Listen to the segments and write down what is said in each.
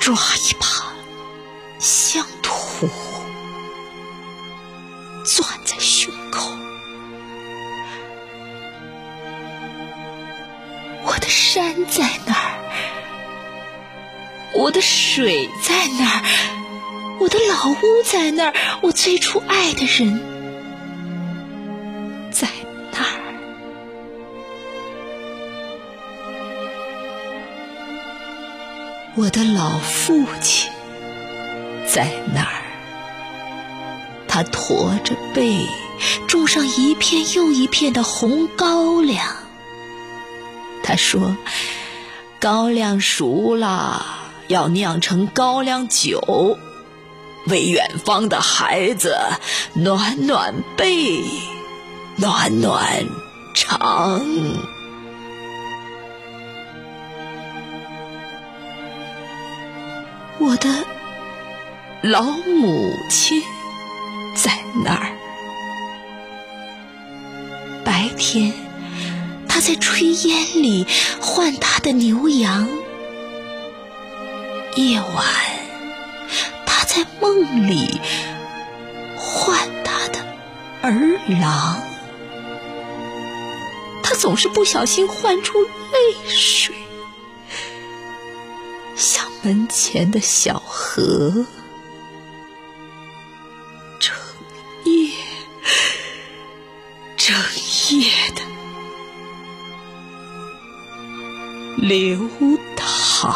抓一把乡土，攥在胸口。我的山在哪儿？我的水在哪儿？我的老屋在那儿？我最初爱的人我的老父亲在哪儿？他驼着背，种上一片又一片的红高粱。他说：“高粱熟了，要酿成高粱酒，为远方的孩子暖暖背，暖暖肠。”我的老母亲在哪儿？白天，她在炊烟里唤她的牛羊；夜晚，她在梦里唤她的儿郎。她总是不小心唤出泪水。像门前的小河，整夜整夜的流淌。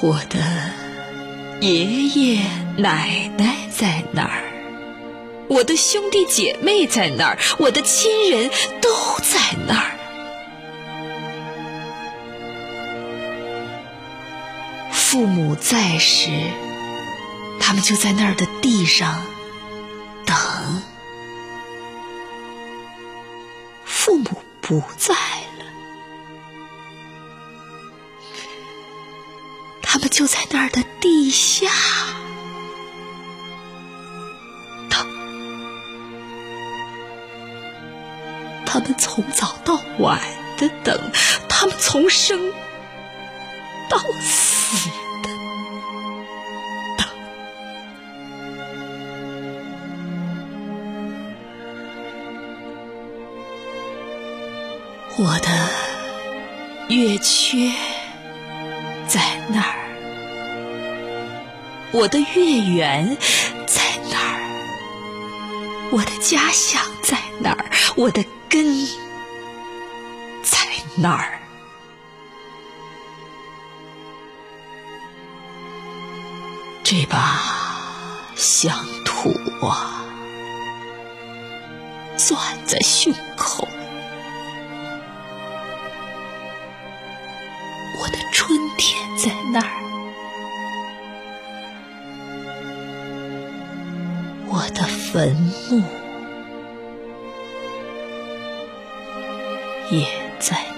我的爷爷奶奶在哪儿？我的兄弟姐妹在那儿，我的亲人都在那儿。父母在时，他们就在那儿的地上等；父母不在了，他们就在那儿的地下。他们从早到晚的等，他们从生到死的等。我的月缺在那儿，我的月圆？我的家乡在哪儿？我的根在哪儿？这把乡土啊，攥在胸口。我的春天在哪儿？我的坟墓。也在。